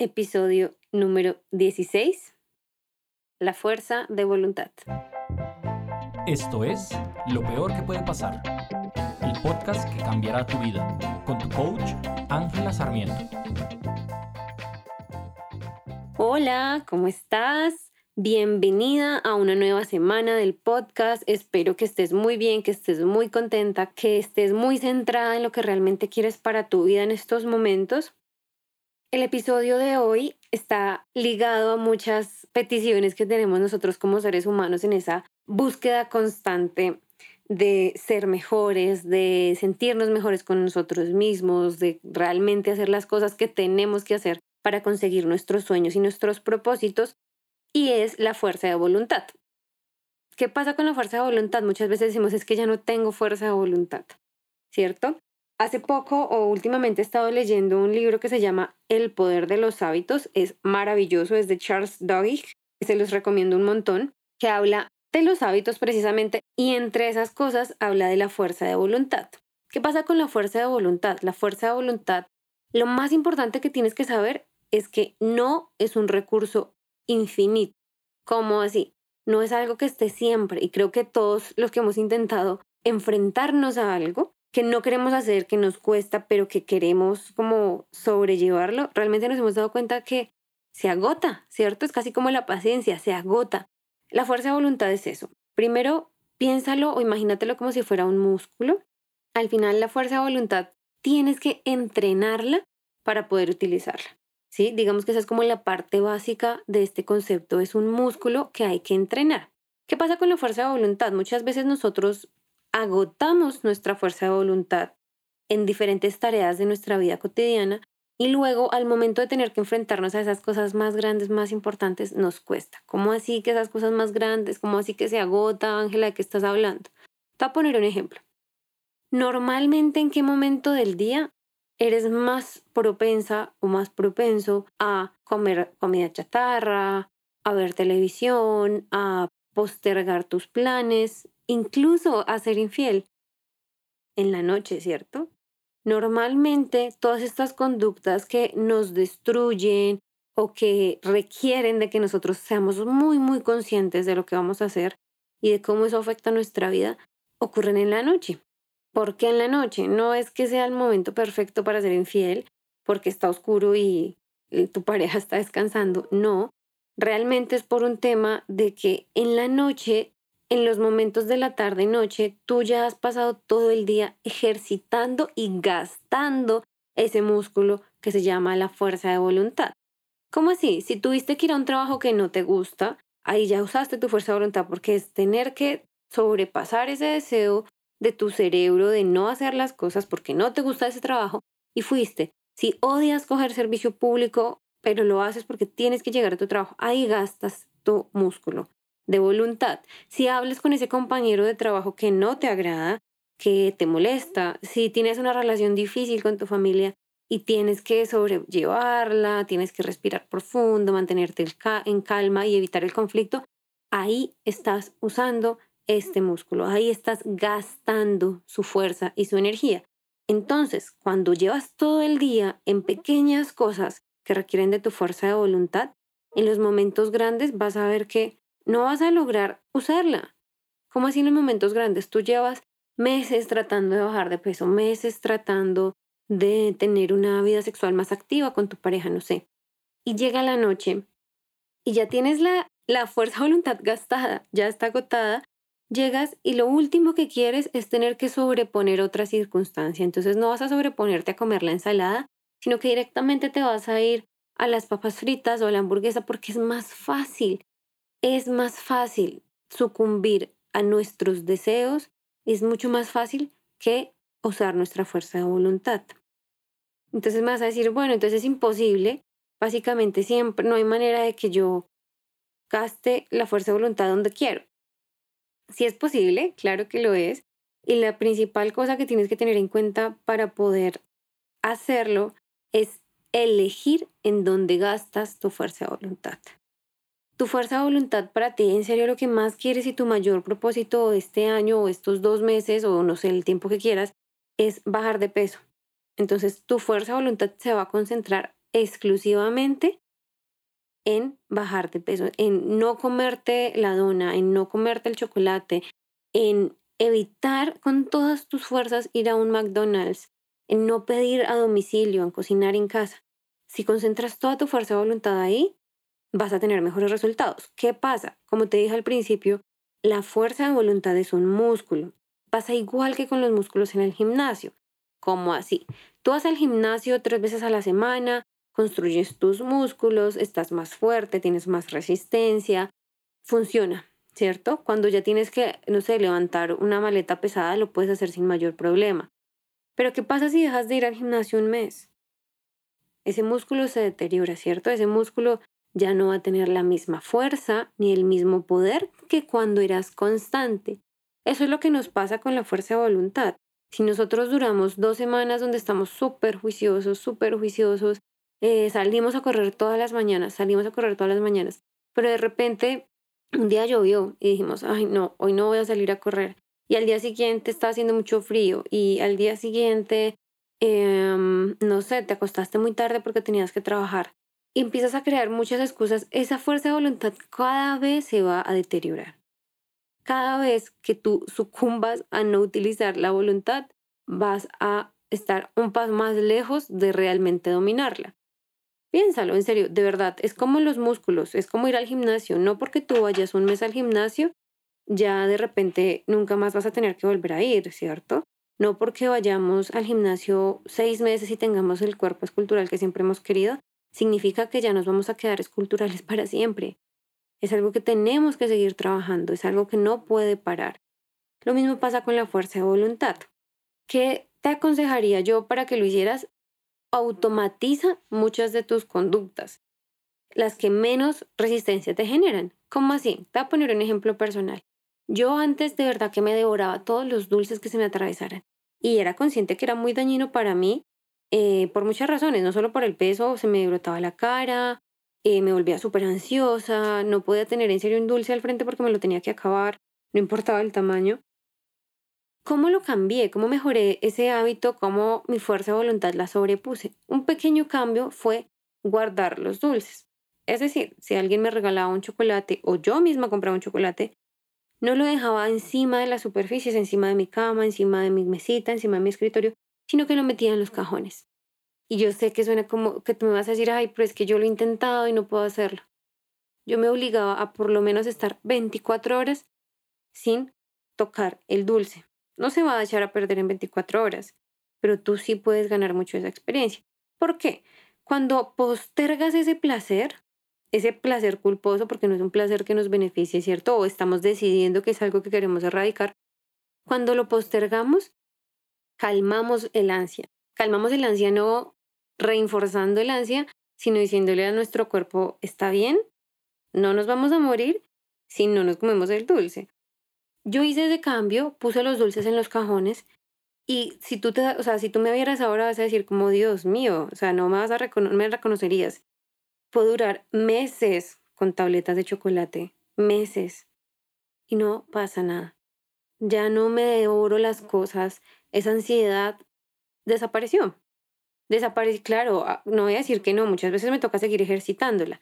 episodio número 16, La fuerza de voluntad. Esto es Lo Peor que puede pasar, el podcast que cambiará tu vida, con tu coach Ángela Sarmiento. Hola, ¿cómo estás? Bienvenida a una nueva semana del podcast. Espero que estés muy bien, que estés muy contenta, que estés muy centrada en lo que realmente quieres para tu vida en estos momentos. El episodio de hoy está ligado a muchas peticiones que tenemos nosotros como seres humanos en esa búsqueda constante de ser mejores, de sentirnos mejores con nosotros mismos, de realmente hacer las cosas que tenemos que hacer para conseguir nuestros sueños y nuestros propósitos, y es la fuerza de voluntad. ¿Qué pasa con la fuerza de voluntad? Muchas veces decimos es que ya no tengo fuerza de voluntad, ¿cierto? Hace poco o últimamente he estado leyendo un libro que se llama El poder de los hábitos. Es maravilloso, es de Charles Duhigg. Se los recomiendo un montón, que habla de los hábitos precisamente y entre esas cosas habla de la fuerza de voluntad. ¿Qué pasa con la fuerza de voluntad? La fuerza de voluntad, lo más importante que tienes que saber es que no es un recurso infinito. ¿Cómo así? No es algo que esté siempre y creo que todos los que hemos intentado enfrentarnos a algo que no queremos hacer, que nos cuesta, pero que queremos como sobrellevarlo, realmente nos hemos dado cuenta que se agota, ¿cierto? Es casi como la paciencia, se agota. La fuerza de voluntad es eso. Primero, piénsalo o imagínatelo como si fuera un músculo. Al final, la fuerza de voluntad tienes que entrenarla para poder utilizarla. ¿Sí? Digamos que esa es como la parte básica de este concepto, es un músculo que hay que entrenar. ¿Qué pasa con la fuerza de voluntad? Muchas veces nosotros agotamos nuestra fuerza de voluntad en diferentes tareas de nuestra vida cotidiana y luego al momento de tener que enfrentarnos a esas cosas más grandes, más importantes, nos cuesta. ¿Cómo así que esas cosas más grandes? ¿Cómo así que se agota, Ángela, de qué estás hablando? Te voy a poner un ejemplo. Normalmente, ¿en qué momento del día eres más propensa o más propenso a comer comida chatarra, a ver televisión, a postergar tus planes? Incluso a ser infiel en la noche, ¿cierto? Normalmente todas estas conductas que nos destruyen o que requieren de que nosotros seamos muy, muy conscientes de lo que vamos a hacer y de cómo eso afecta nuestra vida, ocurren en la noche. ¿Por qué en la noche? No es que sea el momento perfecto para ser infiel, porque está oscuro y tu pareja está descansando. No, realmente es por un tema de que en la noche en los momentos de la tarde y noche, tú ya has pasado todo el día ejercitando y gastando ese músculo que se llama la fuerza de voluntad. ¿Cómo así? Si tuviste que ir a un trabajo que no te gusta, ahí ya usaste tu fuerza de voluntad porque es tener que sobrepasar ese deseo de tu cerebro de no hacer las cosas porque no te gusta ese trabajo y fuiste. Si odias coger servicio público, pero lo haces porque tienes que llegar a tu trabajo, ahí gastas tu músculo de voluntad. Si hablas con ese compañero de trabajo que no te agrada, que te molesta, si tienes una relación difícil con tu familia y tienes que sobrellevarla, tienes que respirar profundo, mantenerte en calma y evitar el conflicto, ahí estás usando este músculo, ahí estás gastando su fuerza y su energía. Entonces, cuando llevas todo el día en pequeñas cosas que requieren de tu fuerza de voluntad, en los momentos grandes vas a ver que no vas a lograr usarla. Como así en los momentos grandes? Tú llevas meses tratando de bajar de peso, meses tratando de tener una vida sexual más activa con tu pareja, no sé. Y llega la noche y ya tienes la, la fuerza voluntad gastada, ya está agotada, llegas y lo último que quieres es tener que sobreponer otra circunstancia. Entonces no vas a sobreponerte a comer la ensalada, sino que directamente te vas a ir a las papas fritas o a la hamburguesa porque es más fácil es más fácil sucumbir a nuestros deseos, es mucho más fácil que usar nuestra fuerza de voluntad. Entonces me vas a decir, bueno, entonces es imposible, básicamente siempre, no hay manera de que yo gaste la fuerza de voluntad donde quiero. Si es posible, claro que lo es, y la principal cosa que tienes que tener en cuenta para poder hacerlo es elegir en dónde gastas tu fuerza de voluntad tu fuerza de voluntad para ti, en serio lo que más quieres y tu mayor propósito este año o estos dos meses o no sé, el tiempo que quieras, es bajar de peso. Entonces tu fuerza de voluntad se va a concentrar exclusivamente en bajar de peso, en no comerte la dona, en no comerte el chocolate, en evitar con todas tus fuerzas ir a un McDonald's, en no pedir a domicilio, en cocinar en casa. Si concentras toda tu fuerza de voluntad ahí, vas a tener mejores resultados. ¿Qué pasa? Como te dije al principio, la fuerza de voluntad es un músculo. Pasa igual que con los músculos en el gimnasio. ¿Cómo así? Tú vas al gimnasio tres veces a la semana, construyes tus músculos, estás más fuerte, tienes más resistencia, funciona, ¿cierto? Cuando ya tienes que, no sé, levantar una maleta pesada, lo puedes hacer sin mayor problema. Pero ¿qué pasa si dejas de ir al gimnasio un mes? Ese músculo se deteriora, ¿cierto? Ese músculo ya no va a tener la misma fuerza ni el mismo poder que cuando eras constante. Eso es lo que nos pasa con la fuerza de voluntad. Si nosotros duramos dos semanas donde estamos súper juiciosos, súper juiciosos, eh, salimos a correr todas las mañanas, salimos a correr todas las mañanas, pero de repente un día llovió y dijimos, ay no, hoy no voy a salir a correr. Y al día siguiente está haciendo mucho frío y al día siguiente, em, no sé, te acostaste muy tarde porque tenías que trabajar empiezas a crear muchas excusas, esa fuerza de voluntad cada vez se va a deteriorar. Cada vez que tú sucumbas a no utilizar la voluntad, vas a estar un paso más lejos de realmente dominarla. Piénsalo, en serio, de verdad, es como los músculos, es como ir al gimnasio. No porque tú vayas un mes al gimnasio, ya de repente nunca más vas a tener que volver a ir, ¿cierto? No porque vayamos al gimnasio seis meses y tengamos el cuerpo escultural que siempre hemos querido, significa que ya nos vamos a quedar esculturales para siempre. Es algo que tenemos que seguir trabajando, es algo que no puede parar. Lo mismo pasa con la fuerza de voluntad. ¿Qué te aconsejaría yo para que lo hicieras? Automatiza muchas de tus conductas, las que menos resistencia te generan. ¿Cómo así? Te voy a poner un ejemplo personal. Yo antes de verdad que me devoraba todos los dulces que se me atravesaran y era consciente que era muy dañino para mí eh, por muchas razones, no solo por el peso, se me brotaba la cara, eh, me volvía súper ansiosa, no podía tener en serio un dulce al frente porque me lo tenía que acabar, no importaba el tamaño. ¿Cómo lo cambié? ¿Cómo mejoré ese hábito? ¿Cómo mi fuerza de voluntad la sobrepuse? Un pequeño cambio fue guardar los dulces. Es decir, si alguien me regalaba un chocolate o yo misma compraba un chocolate, no lo dejaba encima de las superficies, encima de mi cama, encima de mi mesita, encima de mi escritorio, sino que lo metía en los cajones. Y yo sé que suena como que tú me vas a decir, ay, pero es que yo lo he intentado y no puedo hacerlo. Yo me obligaba a por lo menos estar 24 horas sin tocar el dulce. No se va a echar a perder en 24 horas, pero tú sí puedes ganar mucho esa experiencia. ¿Por qué? Cuando postergas ese placer, ese placer culposo, porque no es un placer que nos beneficie, ¿cierto? O estamos decidiendo que es algo que queremos erradicar. Cuando lo postergamos, calmamos el ansia. Calmamos el ansia no reforzando el ansia, sino diciéndole a nuestro cuerpo, está bien, no nos vamos a morir si no nos comemos el dulce. Yo hice de cambio, puse los dulces en los cajones y si tú, te, o sea, si tú me vieras ahora vas a decir como, Dios mío, o sea, no me, vas a me reconocerías. Puedo durar meses con tabletas de chocolate, meses, y no pasa nada. Ya no me devoro las cosas, esa ansiedad desapareció. Desapareció, claro, ah, no voy a decir que no, muchas veces me toca seguir ejercitándola.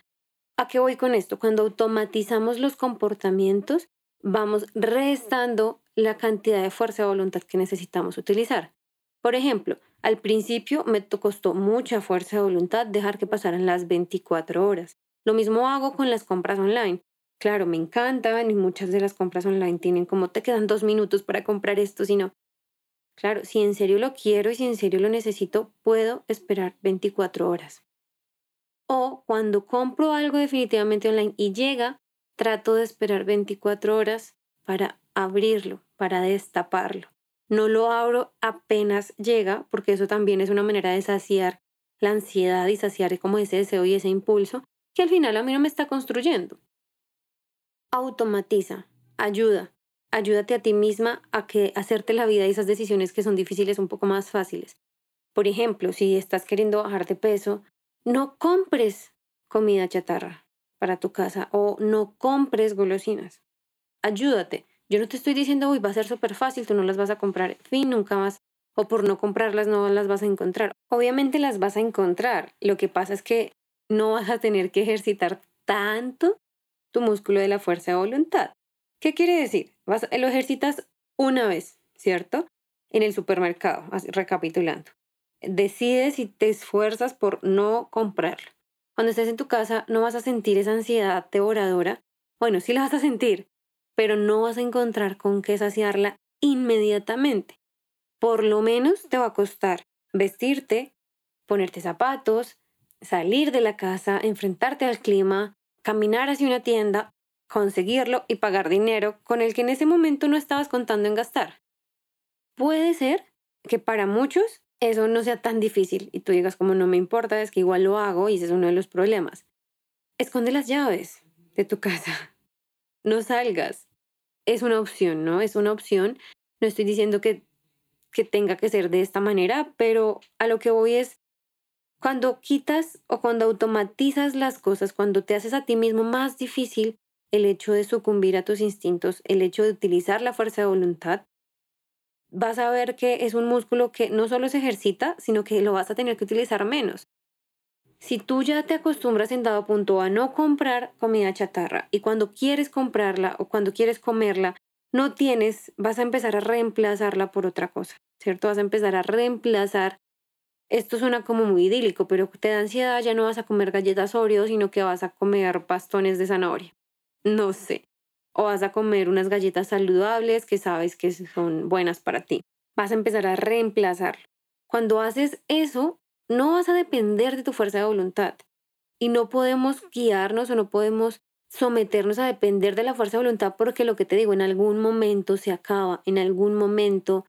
¿A qué voy con esto? Cuando automatizamos los comportamientos, vamos restando la cantidad de fuerza de voluntad que necesitamos utilizar. Por ejemplo, al principio me costó mucha fuerza de voluntad dejar que pasaran las 24 horas. Lo mismo hago con las compras online. Claro, me encantan y muchas de las compras online tienen como te quedan dos minutos para comprar esto, sino Claro, si en serio lo quiero y si en serio lo necesito, puedo esperar 24 horas. O cuando compro algo definitivamente online y llega, trato de esperar 24 horas para abrirlo, para destaparlo. No lo abro apenas llega, porque eso también es una manera de saciar la ansiedad y saciar como ese deseo y ese impulso que al final a mí no me está construyendo. Automatiza, ayuda, ayúdate a ti misma a que hacerte la vida y esas decisiones que son difíciles un poco más fáciles. Por ejemplo, si estás queriendo bajar de peso, no compres comida chatarra para tu casa o no compres golosinas. Ayúdate. Yo no te estoy diciendo, uy, va a ser súper fácil, tú no las vas a comprar. fin, nunca más o por no comprarlas no las vas a encontrar. Obviamente las vas a encontrar. Lo que pasa es que no vas a tener que ejercitar tanto tu músculo de la fuerza de voluntad. ¿Qué quiere decir? Vas, lo ejercitas una vez, ¿cierto? En el supermercado, recapitulando. Decides y te esfuerzas por no comprarlo. Cuando estés en tu casa no vas a sentir esa ansiedad devoradora. Bueno, sí la vas a sentir, pero no vas a encontrar con qué saciarla inmediatamente. Por lo menos te va a costar vestirte, ponerte zapatos, salir de la casa, enfrentarte al clima, caminar hacia una tienda, conseguirlo y pagar dinero con el que en ese momento no estabas contando en gastar. Puede ser que para muchos eso no sea tan difícil y tú digas como no me importa, es que igual lo hago y ese es uno de los problemas. Esconde las llaves de tu casa. No salgas. Es una opción, ¿no? Es una opción. No estoy diciendo que, que tenga que ser de esta manera, pero a lo que voy es cuando quitas o cuando automatizas las cosas, cuando te haces a ti mismo más difícil el hecho de sucumbir a tus instintos, el hecho de utilizar la fuerza de voluntad, vas a ver que es un músculo que no solo se ejercita, sino que lo vas a tener que utilizar menos. Si tú ya te acostumbras en dado punto a no comprar comida chatarra y cuando quieres comprarla o cuando quieres comerla, no tienes, vas a empezar a reemplazarla por otra cosa, ¿cierto? Vas a empezar a reemplazar. Esto suena como muy idílico, pero te da ansiedad, ya no vas a comer galletas Oreo, sino que vas a comer bastones de zanahoria. No sé o vas a comer unas galletas saludables que sabes que son buenas para ti. Vas a empezar a reemplazarlo. Cuando haces eso, no vas a depender de tu fuerza de voluntad y no podemos guiarnos o no podemos someternos a depender de la fuerza de voluntad porque lo que te digo, en algún momento se acaba, en algún momento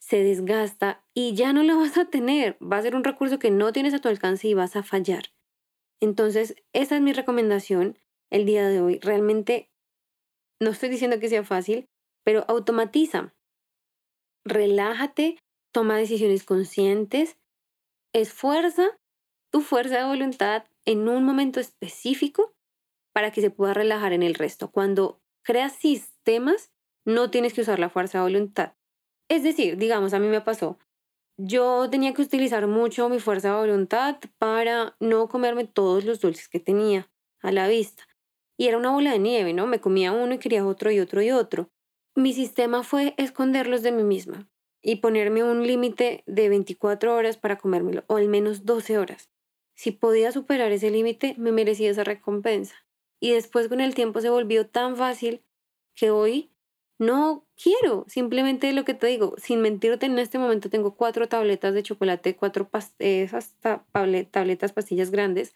se desgasta y ya no lo vas a tener. Va a ser un recurso que no tienes a tu alcance y vas a fallar. Entonces, esa es mi recomendación el día de hoy. Realmente no estoy diciendo que sea fácil, pero automatiza. Relájate, toma decisiones conscientes, esfuerza tu fuerza de voluntad en un momento específico para que se pueda relajar en el resto. Cuando creas sistemas, no tienes que usar la fuerza de voluntad. Es decir, digamos, a mí me pasó, yo tenía que utilizar mucho mi fuerza de voluntad para no comerme todos los dulces que tenía a la vista y era una bola de nieve, ¿no? Me comía uno y quería otro y otro y otro. Mi sistema fue esconderlos de mí misma y ponerme un límite de 24 horas para comérmelo, o al menos 12 horas. Si podía superar ese límite, me merecía esa recompensa. Y después con el tiempo se volvió tan fácil que hoy no quiero, simplemente lo que te digo, sin mentirte, en este momento tengo cuatro tabletas de chocolate, cuatro esas tabletas pastillas grandes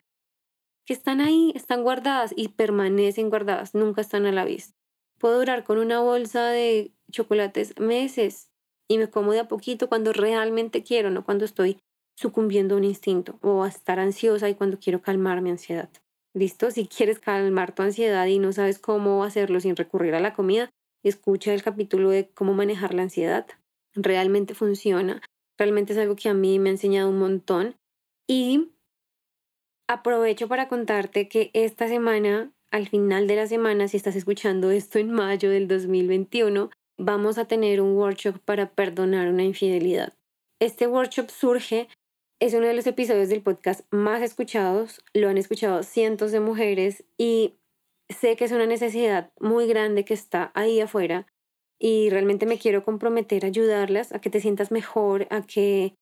que están ahí, están guardadas y permanecen guardadas, nunca están a la vista. Puedo durar con una bolsa de chocolates meses y me como de a poquito cuando realmente quiero, no cuando estoy sucumbiendo a un instinto o a estar ansiosa y cuando quiero calmar mi ansiedad. ¿Listo? Si quieres calmar tu ansiedad y no sabes cómo hacerlo sin recurrir a la comida, escucha el capítulo de cómo manejar la ansiedad. Realmente funciona. Realmente es algo que a mí me ha enseñado un montón. Y Aprovecho para contarte que esta semana, al final de la semana, si estás escuchando esto en mayo del 2021, vamos a tener un workshop para perdonar una infidelidad. Este workshop surge, es uno de los episodios del podcast más escuchados, lo han escuchado cientos de mujeres y sé que es una necesidad muy grande que está ahí afuera y realmente me quiero comprometer a ayudarlas a que te sientas mejor, a que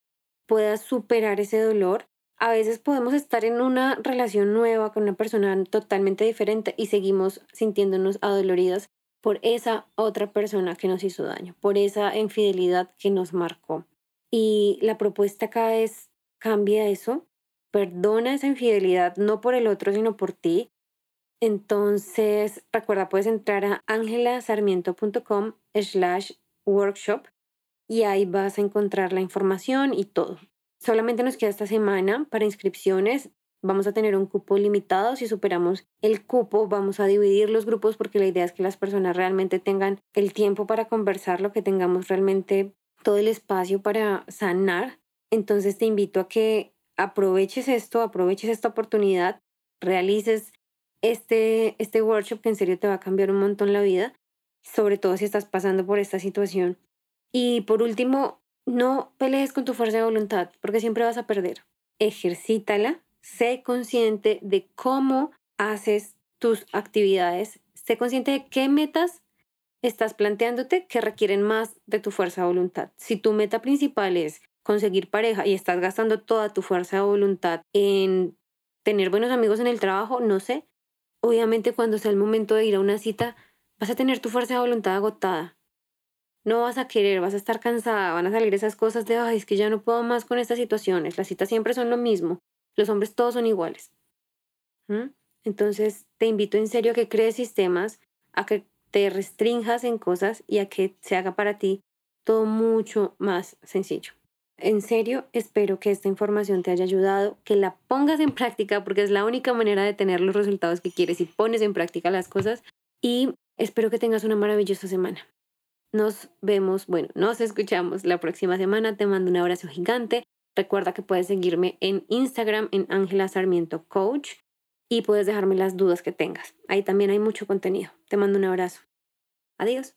puedas superar ese dolor a veces podemos estar en una relación nueva con una persona totalmente diferente y seguimos sintiéndonos adoloridas por esa otra persona que nos hizo daño, por esa infidelidad que nos marcó. Y la propuesta acá es, cambia eso, perdona esa infidelidad, no por el otro, sino por ti. Entonces, recuerda, puedes entrar a angelasarmiento.com slash workshop y ahí vas a encontrar la información y todo. Solamente nos queda esta semana para inscripciones. Vamos a tener un cupo limitado. Si superamos el cupo, vamos a dividir los grupos porque la idea es que las personas realmente tengan el tiempo para conversar, lo que tengamos realmente todo el espacio para sanar. Entonces te invito a que aproveches esto, aproveches esta oportunidad, realices este, este workshop que en serio te va a cambiar un montón la vida, sobre todo si estás pasando por esta situación. Y por último, no pelees con tu fuerza de voluntad porque siempre vas a perder. Ejercítala, sé consciente de cómo haces tus actividades, sé consciente de qué metas estás planteándote que requieren más de tu fuerza de voluntad. Si tu meta principal es conseguir pareja y estás gastando toda tu fuerza de voluntad en tener buenos amigos en el trabajo, no sé. Obviamente cuando sea el momento de ir a una cita, vas a tener tu fuerza de voluntad agotada. No vas a querer, vas a estar cansada, van a salir esas cosas de, ay, es que ya no puedo más con estas situaciones, las citas siempre son lo mismo, los hombres todos son iguales. Entonces, te invito en serio a que crees sistemas, a que te restringas en cosas y a que se haga para ti todo mucho más sencillo. En serio, espero que esta información te haya ayudado, que la pongas en práctica porque es la única manera de tener los resultados que quieres y pones en práctica las cosas. Y espero que tengas una maravillosa semana. Nos vemos, bueno, nos escuchamos la próxima semana. Te mando un abrazo gigante. Recuerda que puedes seguirme en Instagram en Ángela Sarmiento Coach y puedes dejarme las dudas que tengas. Ahí también hay mucho contenido. Te mando un abrazo. Adiós.